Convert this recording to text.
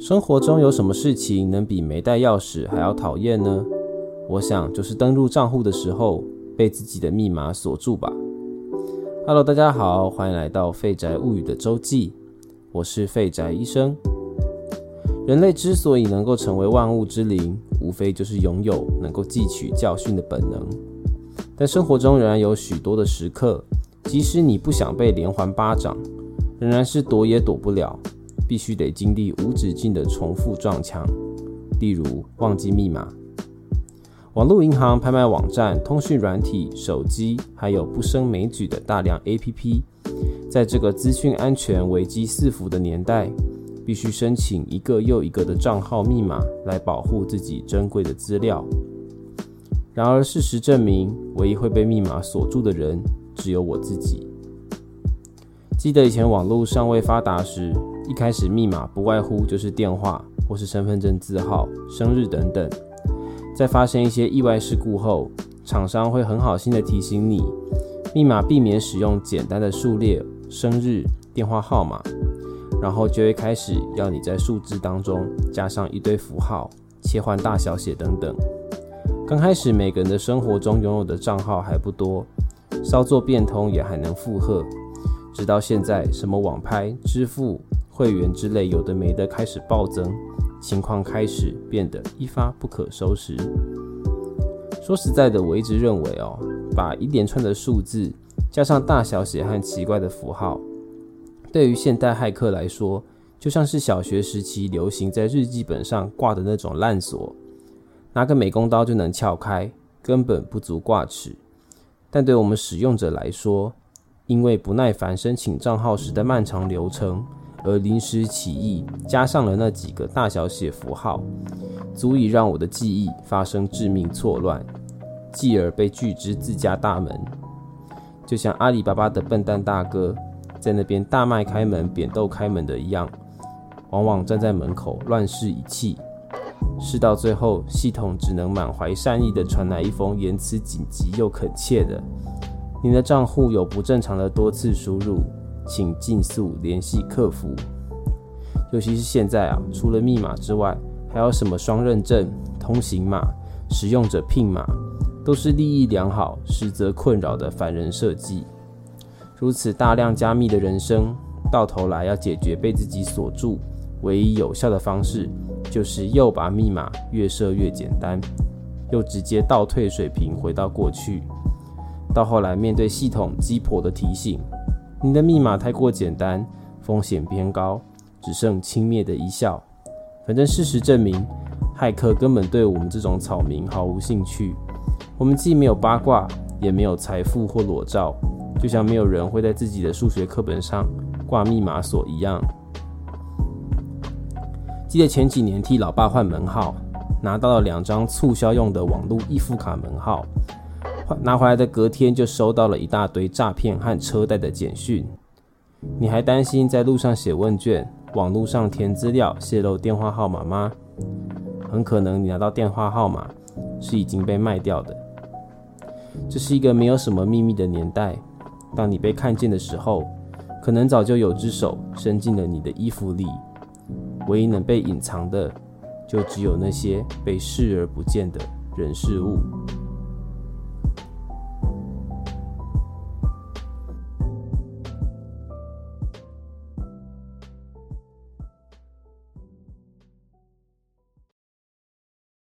生活中有什么事情能比没带钥匙还要讨厌呢？我想就是登录账户的时候被自己的密码锁住吧。Hello，大家好，欢迎来到废宅物语的周记，我是废宅医生。人类之所以能够成为万物之灵，无非就是拥有能够汲取教训的本能。但生活中仍然有许多的时刻，即使你不想被连环巴掌，仍然是躲也躲不了。必须得经历无止境的重复撞墙，例如忘记密码。网络银行、拍卖网站、通讯软体、手机，还有不胜枚举的大量 APP，在这个资讯安全危机四伏的年代，必须申请一个又一个的账号密码来保护自己珍贵的资料。然而，事实证明，唯一会被密码锁住的人，只有我自己。记得以前网络尚未发达时。一开始密码不外乎就是电话或是身份证字号、生日等等。在发生一些意外事故后，厂商会很好心的提醒你，密码避免使用简单的数列、生日、电话号码，然后就会开始要你在数字当中加上一堆符号、切换大小写等等。刚开始每个人的生活中拥有的账号还不多，稍作变通也还能负荷，直到现在，什么网拍、支付。会员之类有的没的开始暴增，情况开始变得一发不可收拾。说实在的，我一直认为哦，把一连串的数字加上大小写和奇怪的符号，对于现代骇客来说，就像是小学时期流行在日记本上挂的那种烂锁，拿个美工刀就能撬开，根本不足挂齿。但对我们使用者来说，因为不耐烦申请账号时的漫长流程。而临时起意加上了那几个大小写符号，足以让我的记忆发生致命错乱，继而被拒之自家大门。就像阿里巴巴的笨蛋大哥在那边大麦开门、扁豆开门的一样，往往站在门口乱世一气。事到最后，系统只能满怀善意的传来一封言辞紧急又恳切的：“你的账户有不正常的多次输入。”请尽速联系客服。尤其是现在啊，除了密码之外，还有什么双认证、通行码、使用者 PIN 码，都是利益良好，实则困扰的烦人设计。如此大量加密的人生，到头来要解决被自己锁住，唯一有效的方式，就是又把密码越设越简单，又直接倒退水平回到过去。到后来，面对系统鸡婆的提醒。你的密码太过简单，风险偏高，只剩轻蔑的一笑。反正事实证明，骇客根本对我们这种草民毫无兴趣。我们既没有八卦，也没有财富或裸照，就像没有人会在自己的数学课本上挂密码锁一样。记得前几年替老爸换门号，拿到了两张促销用的网络易付卡门号。拿回来的隔天就收到了一大堆诈骗和车贷的简讯。你还担心在路上写问卷、网络上填资料泄露电话号码吗？很可能你拿到电话号码是已经被卖掉的。这是一个没有什么秘密的年代。当你被看见的时候，可能早就有只手伸进了你的衣服里。唯一能被隐藏的，就只有那些被视而不见的人事物。